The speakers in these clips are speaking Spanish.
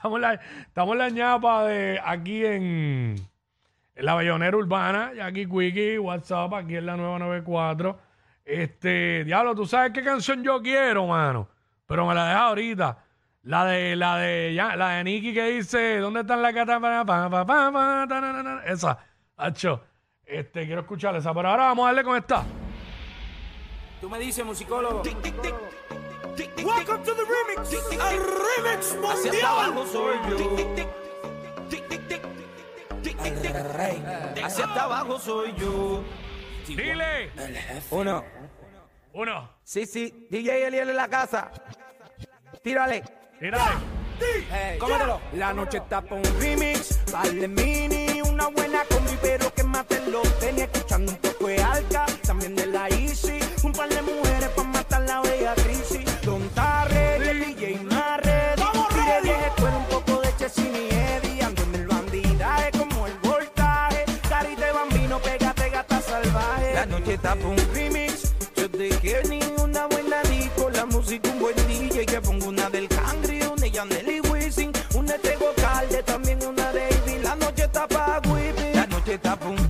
estamos, en la, estamos en la ñapa de aquí en, en la Bellonera Urbana, Jackie Quickie, WhatsApp, aquí en la nueva 94. Este, diablo, ¿tú sabes qué canción yo quiero, mano? Pero me la deja ahorita. La de, la de, ya, la de Nicky que dice, ¿dónde están las gatas? Esa, hacho. Este, quiero escuchar esa. Pero ahora vamos a darle con esta. Tú me dices, musicólogo. Welcome to the remix. El remix Hacia mundial. abajo soy yo. El rey. Hacia hasta abajo soy yo. Dile. Uno. Uno. Sí, sí. DJ Eliel en la casa. Tírale. Tírale. Cómetelo. La noche está pa' un remix, vale mini, una buena combi, pero que maten los whipping. La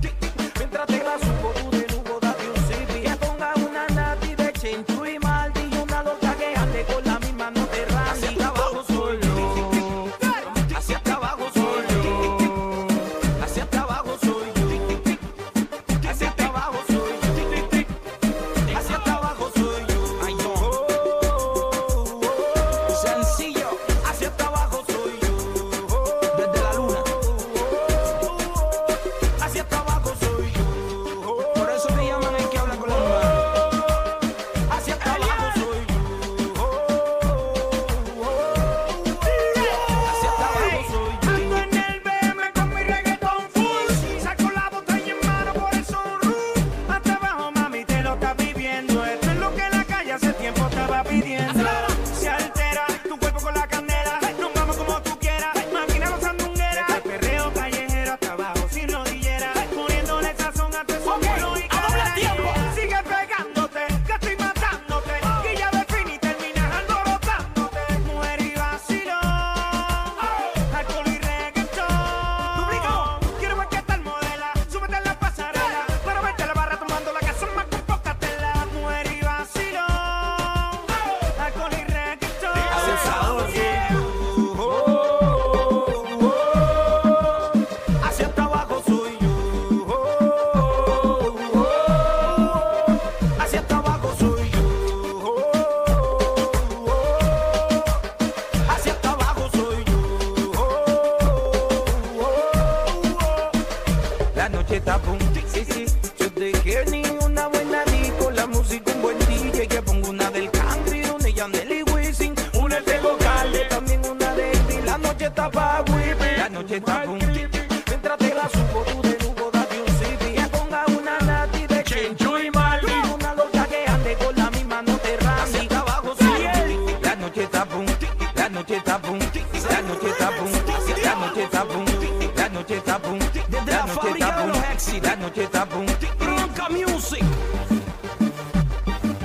está pum. Bronca Music.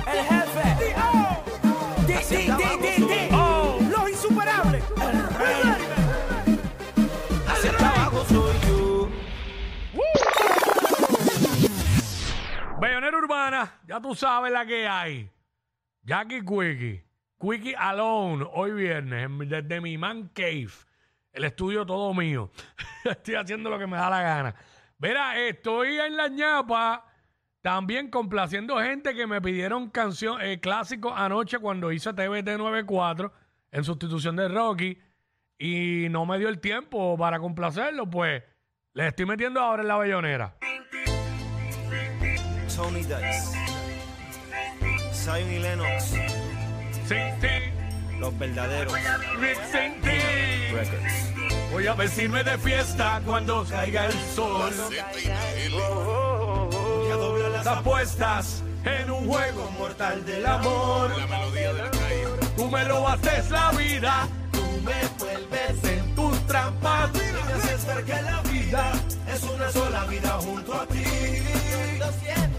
El jefe. Abajo soy Oh. Los insuperables. El rey. Hacia abajo soy yo. Bellonera Urbana, ya tú sabes la que hay. Jackie Quickie. Quickie Alone, hoy viernes, desde mi man cave. El estudio todo mío. Estoy haciendo lo que me da la gana. Verá, estoy en la ñapa también complaciendo gente que me pidieron canción eh, clásicos anoche cuando hice TVT 94 en sustitución de Rocky y no me dio el tiempo para complacerlo, pues les estoy metiendo ahora en la bellonera. Tony Dice, Zion y Lennox, sí. los verdaderos Sin Ti. records. Voy a vestirme de fiesta cuando caiga el sol. Voy a doblar las apuestas en un juego mortal del amor. Tú me lo haces la vida. Tú me vuelves en tus trampas. Tú me haces ver que la vida es una sola vida junto a ti. Lo siento.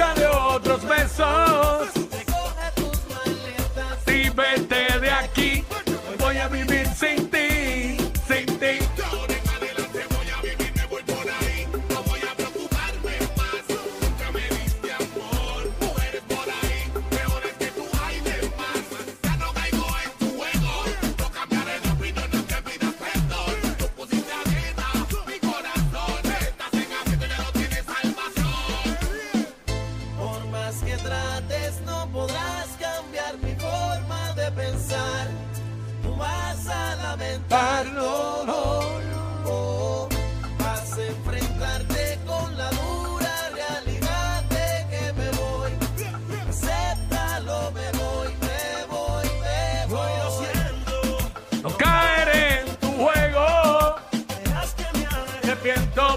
Busca de otros besos.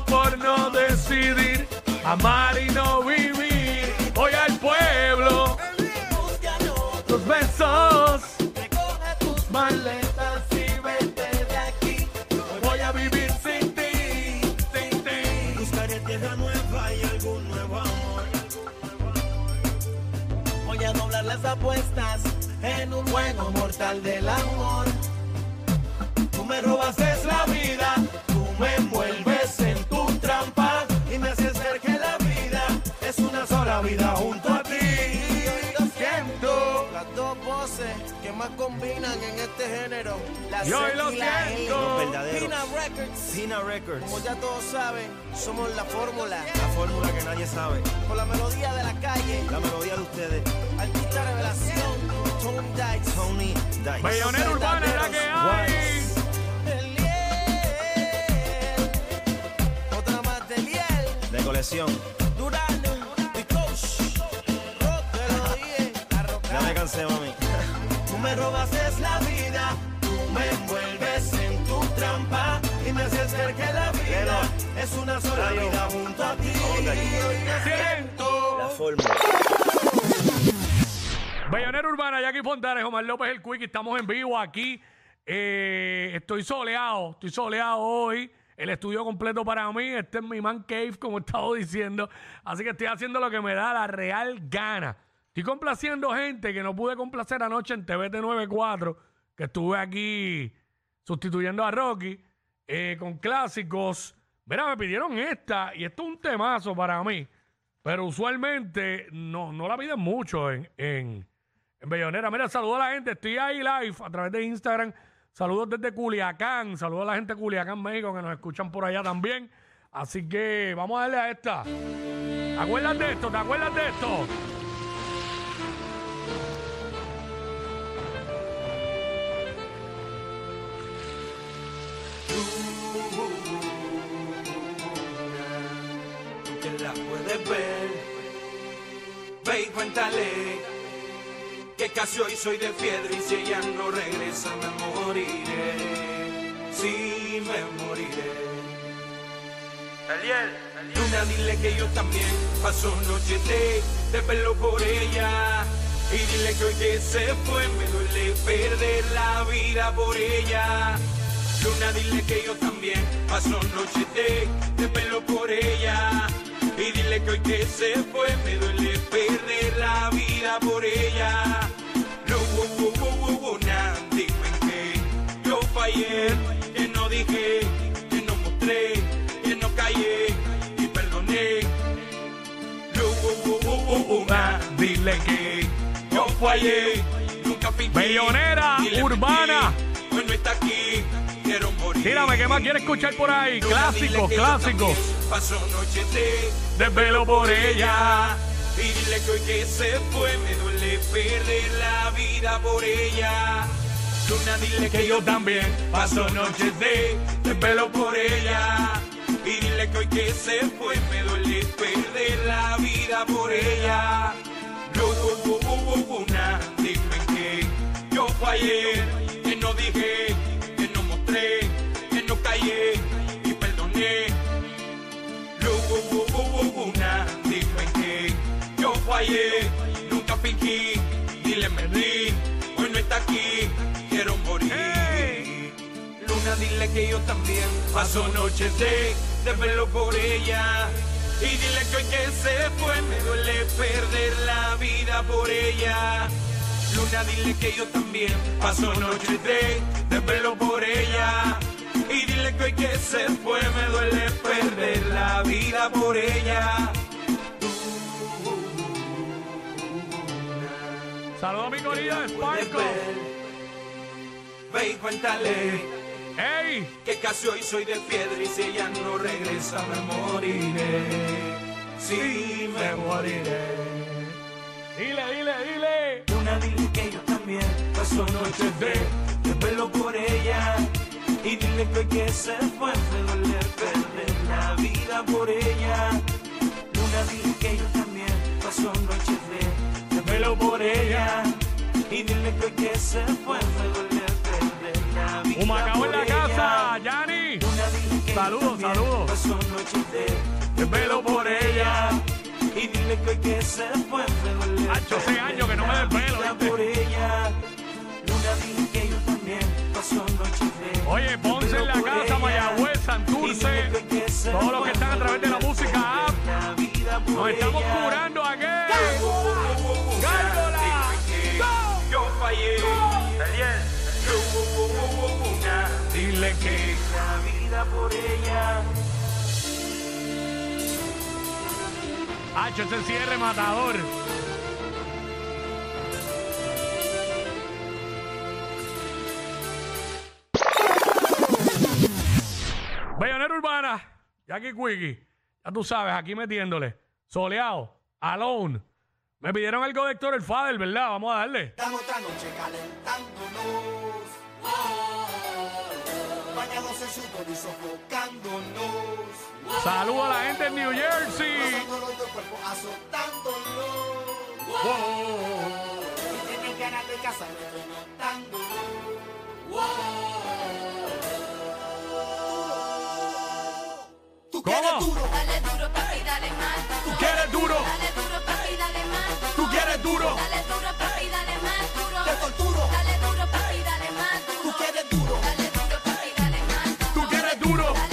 Por no decidir amar y no vivir. Voy al pueblo, tus besos, tus maletas y vete de aquí. Voy a vivir sin ti, sin ti. Buscaré tierra nueva y algún nuevo amor. Voy a doblar las apuestas en un juego mortal del amor. Tú me robas más combinan en este género. La Y hoy Z lo y la L. siento. Los verdaderos. Pina Records. Pina Records. Como ya todos saben, somos la fórmula. La fórmula que nadie sabe. Con la melodía de la calle, La melodía de ustedes. artista revelación, Tony Dice. Tony Dice. Bellonera urbana es la que hay. Eliel. Otra más de colección. Mi coach. Rock, te lo dije. A Ya rocar. me cansé, mami. Me robas es la vida. Tú me envuelves en tu trampa. Y me haces ver que la vida es una sola vida junto a ti. Siento. La fórmula. Bellonera Urbana, Jackie Fontanes, Omar López, el Quick, estamos en vivo aquí. Eh, estoy soleado, estoy soleado hoy. El estudio completo para mí. Este es mi man cave, como he estado diciendo. Así que estoy haciendo lo que me da la real gana. Estoy complaciendo gente que no pude complacer anoche en TVT 94, que estuve aquí sustituyendo a Rocky eh, con clásicos. Mira, me pidieron esta y esto es un temazo para mí. Pero usualmente no, no la piden mucho en, en, en Bellonera. Mira, saludo a la gente. Estoy ahí live a través de Instagram. Saludos desde Culiacán. Saludos a la gente de Culiacán, México, que nos escuchan por allá también. Así que vamos a darle a esta. ¿Te acuerdas de esto? ¿Te acuerdas de esto? Cuéntale que casi hoy soy de piedra y si ella no regresa me moriré. Sí, me moriré. Luna, dile que yo también paso noches de, de pelo por ella. Y dile que hoy que se fue me duele perder la vida por ella. Luna, dile que yo también paso noches de, de pelo por ella. Y dile que hoy que se fue me duele perder la vida por ella. No, que yo fallé, que no dije, que no mostré, que no callé y perdoné. No, dile que yo fallé, nunca fingí. Bellonera Dile urbana. Hoy no está aquí. Tírame, ¿qué más quieres escuchar por ahí? Luna, Clásicos, clásicos. Paso noches de Desvelo por ella. y dile que hoy que se fue me duele perder la vida por ella. Luna, dile que yo también paso noches de desvelo por ella. Y dile que hoy que se fue me duele perder la vida por ella. Nah, dime que yo fallé, que no dije, callé y perdoné. Lu, uh, nah, dime que yo fallé, nunca fingí, dile mentí, hoy hasta aquí, quiero morir. Luna, dile que yo también paso noches de, de verlo por ella. Y dile que hoy que se fue me duele perder la vida por ella. Luna, dile que yo también paso noches de, de por ella. Y dile que hoy que se fue me duele perder la vida por ella. Saludos a mi corilla de Sparko. Ve y cuéntale. ¡Ey! que casi hoy soy de piedra y si ella no regresa me moriré. Sí, me moriré. Dile, dile, dile. Una dile que yo también paso noches de, de pelo por ella. Y dile que hoy que se fue me duele perder la vida por ella. Una dile que yo también paso noches de, de pelo por ella. Y dile que hoy que se fue me duele perder la vida Humacao en la ella. casa, Yanni. Saludos, saludos. Paso noches de, de pelo por ella. Y dile que hoy que se fue me duele Hacho, hace años que no me la dé pelo, vida ¿viste? por ella. Oye, Ponce en la casa. Mayagüez, Santurce. Todos los que están a través de la música app. Nos estamos curando aquí. Dile que. La vida por ella. Cierre matador. Jackie Quickie, ya tú sabes, aquí metiéndole. Soleado, alone. Me pidieron algo de Héctor el Fader, ¿verdad? Vamos a darle. Dan otra noche calentándonos. Bañados en sudor y sofocándonos. Saludos a la gente en New Jersey. Rozándonos de cuerpo azotándonos. Y tienen ganas de casa, me duro, Dale duro, papi, dale más. ¿Tú quieres duro? Dale duro, papi, dale más. ¿Tú quieres duro? Dale duro, papi, dale más duro. te torturo. Dale duro, papi, dale más Tú quieres duro, Dale duro, papi, dale más ¿Tú quieres duro?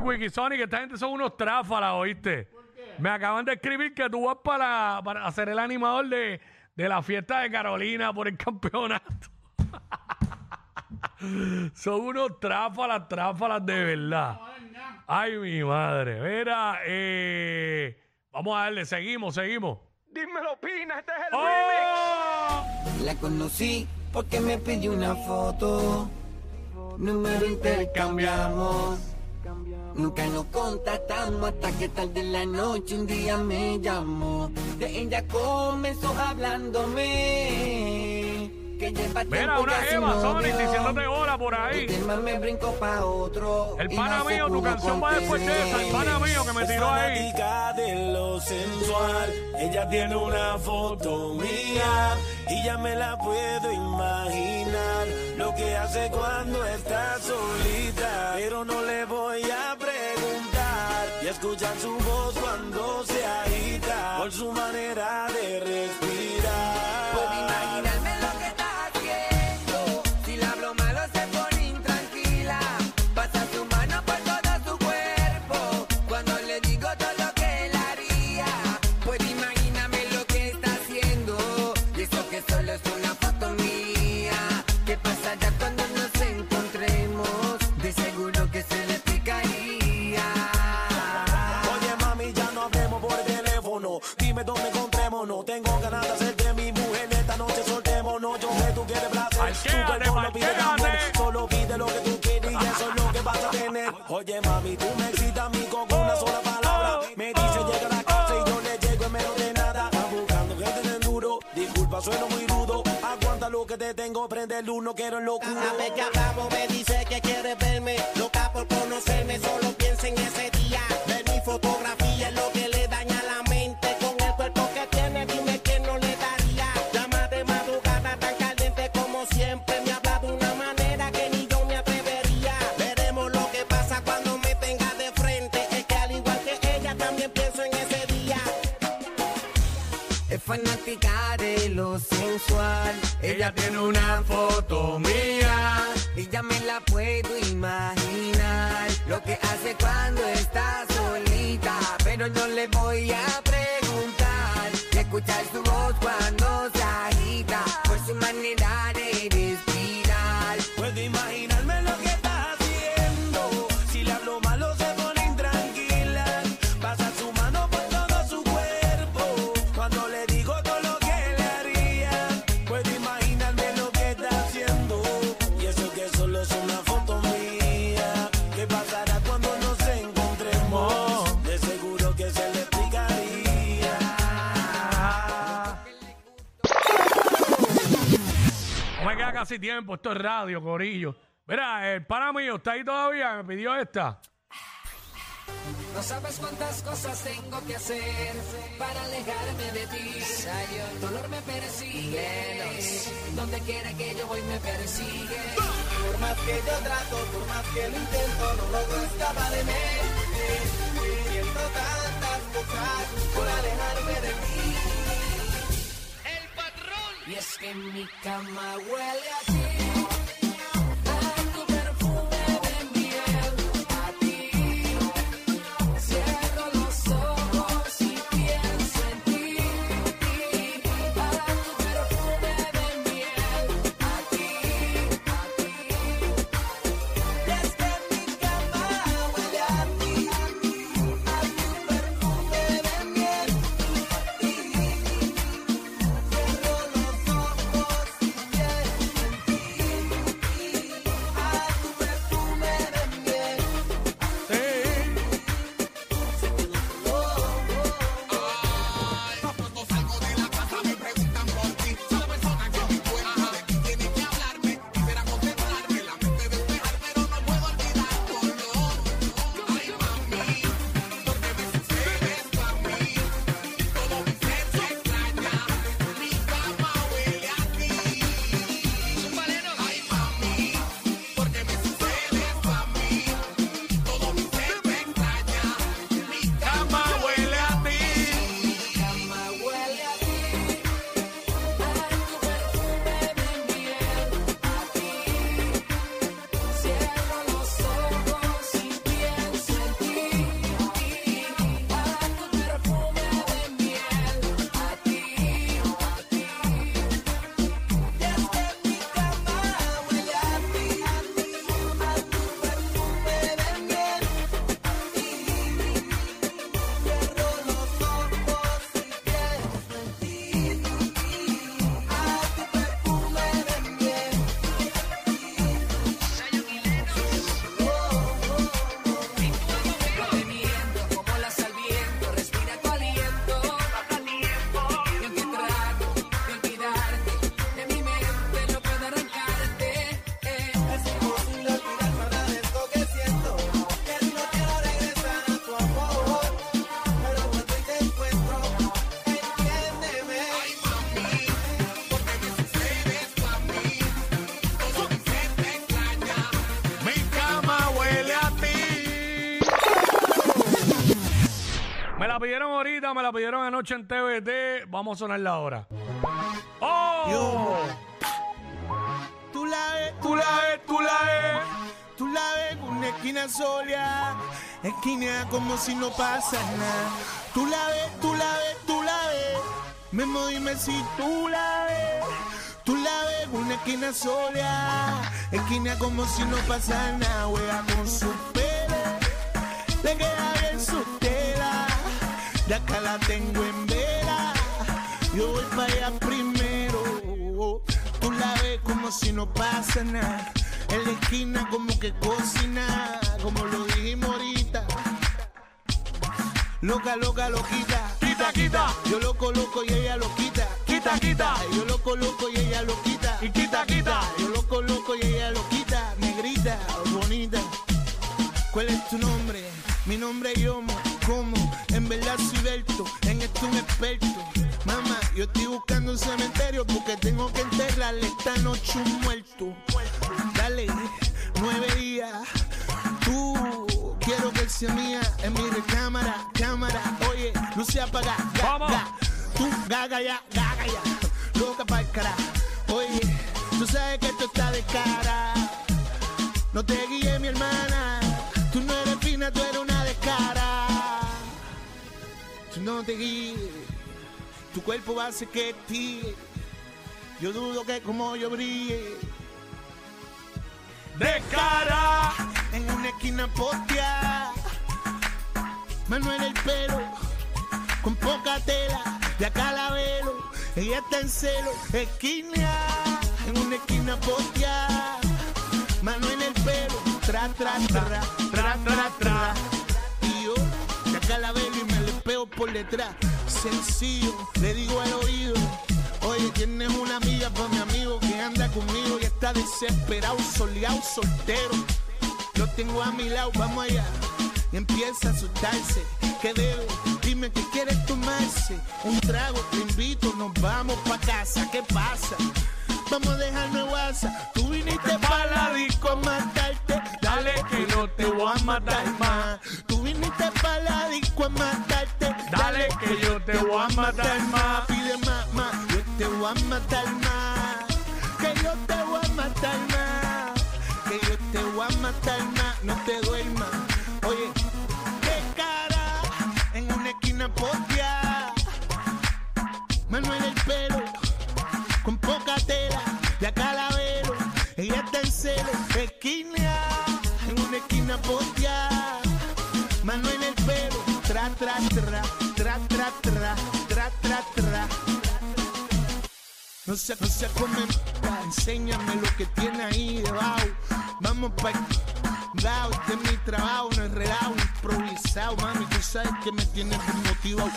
Urbana, Jackie Quickie, Sonic, esta gente son unos tráfalas, ¿oíste? Me acaban de escribir que tú vas para, para hacer el animador de, de la fiesta de Carolina por el campeonato. son unos tráfalas, tráfalas de verdad. Ay, mi madre. Mira, eh, vamos a darle, seguimos, seguimos. Dímelo, Pina, este es el ¡Oh! La conocí porque me pidió una foto. Número intercambiamos. Nunca nos contactamos hasta que tarde en la noche un día me llamó. De ella comenzó hablándome. que lleva Mira, una jeva, novio. diciéndote hola por ahí. Me brinco pa' otro. El pana mío, tu canción va después de esa. El pana mío que me tiró ahí. de lo sensual. Ella tiene una foto mía y ya me la puedo imaginar. Lo que hace cuando está solita. Pero no le voy a escuchar su voz cuando se agita. Por su manera de respirar. No tengo ganas de hacerte mi mujer. Esta noche soltémonos. Yo sé tú quieres placer. Tu cuerpo lo pide también. Solo pide lo que tú quieres y eso es lo que vas a tener. Oye mami, tú me excitas a mí con una sola palabra. Me dice llega a la casa y yo le llego en menos de nada. Estás buscando gente de duro. Disculpa, sueno muy rudo. Aguanta lo que te tengo. Prende el uno, quiero el locuro. Cada vez que hablamos me dice que quiere verme, loca por conocerme, solo piensa en ese día. Ella tiene una foto mía. Y ya me la puedo imaginar lo que hace cuando está solita. Pero no le voy a preguntar y escuchar su voz tiempo. Esto es radio, corillo. Mira, el pana mío está ahí todavía. Me pidió esta. No sabes cuántas cosas tengo que hacer para alejarme de ti. El dolor me persigue. Donde quiera que yo voy me persigue. Por más que yo trato, por más que lo intento, no logro escapar de mí. Siento tantas cosas por alejarme de ti. Y es que mi cama huele a ti. Me la pidieron anoche en TVT. Vamos a sonarla ahora. ¡Oh! Tú la ves, Tú la ves, tú la ves. tú la ves en una esquina sola, esquina como si no pasa nada. Tú la ves, tú la ves, tú la ves. Memo, dime si tú la ves. Tú la ves en una esquina sola, esquina como si no pasa nada. Juega con su pelo, le queda. De acá la tengo en vela. Yo voy para allá primero. Tú la ves como si no pasa nada. En la esquina como que cocina, como lo dijimos ahorita. Loca, loca, loquita. Quita, quita. Yo lo coloco y ella lo quita. Quita, quita. Yo lo coloco y ella lo quita. Y quita, quita. Yo lo coloco y ella lo quita. Negrita, bonita. ¿Cuál es tu nombre? Mi nombre es Yomo. ¿Cómo? En verdad soy Berto. En esto un experto. Mamá, yo estoy buscando un cementerio porque tengo que enterrarle esta noche un muerto. Dale, nueve días. Tú, quiero que él sea mía en mi recámara, cámara. Oye, luce apaga, ga, Vamos. ga. Tú, gaga ya, gaga ya. Loca pa'l cara. Oye, tú sabes que esto está de cara. No te guíes, mi hermana. Tú no eres fina, tú eres una descara. Tú no te guíes. Tu cuerpo va a hacer que ti. Yo dudo que como yo brille. De cara. En una esquina postea. Manuel el pelo. Con poca tela. De acá la velo. Ella está en celo. Esquina. En una esquina postea. Manuel el pelo. Tra, tra, tra. Tra, tra, tra. Y yo. De acá la velo y por detrás. Sencillo. Le digo al oído. Oye, tienes una amiga para mi amigo que anda conmigo y está desesperado, soleado, soltero. Lo tengo a mi lado, vamos allá. Y empieza a asustarse. ¿Qué debe? Dime que quieres tomarse. Un trago, te invito, nos vamos pa' casa. ¿Qué pasa? Vamos a dejarme WhatsApp. Tú viniste pa' la disco a matarte. Dale que no te voy a matar más. Tú viniste pa' la disco a matarte. Dale que yo te voy a matar más. Pide más, más. Yo te voy a matar más. Que yo te voy a matar más. Que yo te voy a matar más. No te duermas. Oye, qué cara. En una esquina postea. Manuel el pelo. Con poca tela. Tra, tra, tra. Tra, tra, tra. Tra, tra, tra. No se, no se come, enséñame lo que tiene ahí debajo. Vamos pa' este es mi trabajo, no enredado, improvisado, mami. Tú sabes que me tienes desmotivado.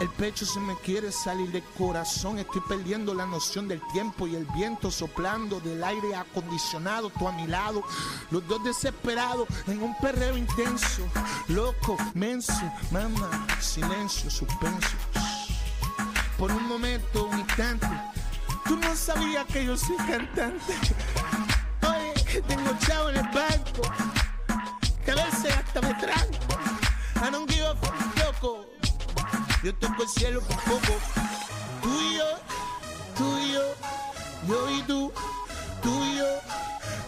El pecho se me quiere salir del corazón. Estoy perdiendo la noción del tiempo y el viento soplando del aire acondicionado. Tú a mi lado, los dos desesperados en un perreo intenso. Loco, menso, mamá, silencio, suspenso. Por un momento, un instante, tú no sabías que yo soy cantante. Oye, tengo chavo en el banco, que a veces hasta me tranco. I don't give a fuck, loco. Yo toco el cielo por poco. Tú y yo, tú y yo, yo y tú, tú y yo,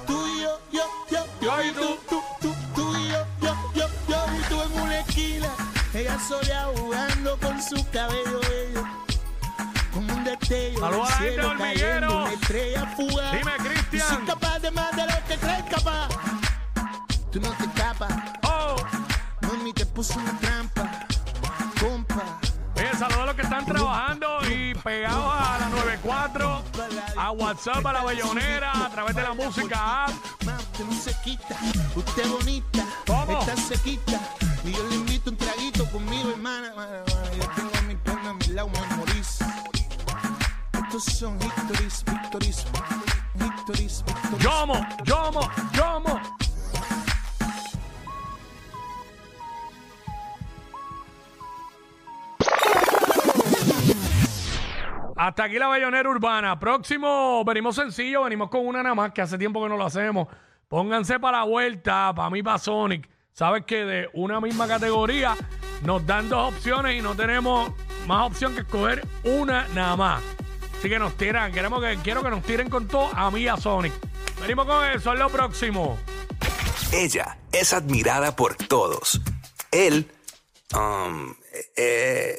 tú y yo, yo, yo, yo y tú, tú, tú, tú y yo, yo, yo, yo y tú en una esquina. Ella sola jugando con su cabello bello. Como un destello del cielo cayendo, Hormiguero. una estrella fugaz. Dime, Cristian. Soy capaz de más de lo que crees capaz. Tú no te escapas, Oh. mami te puso una trampa, compa. Oye, saludos a los que están trabajando y pegados a la 94, a WhatsApp, a la Bellonera, a través de la música app. Usted no se quita, usted bonita, ¿Cómo? está sequita. Y yo le invito un traguito conmigo, hermana. Ma, ma, Yo tengo a mi perna a mi lado, me morís. Estos son victories, victories, victories, victories. Yomo, yomo, yomo. Hasta aquí la Bellonera Urbana. Próximo, venimos sencillo, venimos con una nada más, que hace tiempo que no lo hacemos. Pónganse para la vuelta, para mí, para Sonic. Sabes que de una misma categoría nos dan dos opciones y no tenemos más opción que escoger una nada más. Así que nos tiran, queremos que, quiero que nos tiren con todo a mí a Sonic. Venimos con eso, es lo próximo. Ella es admirada por todos. Él, um, eh,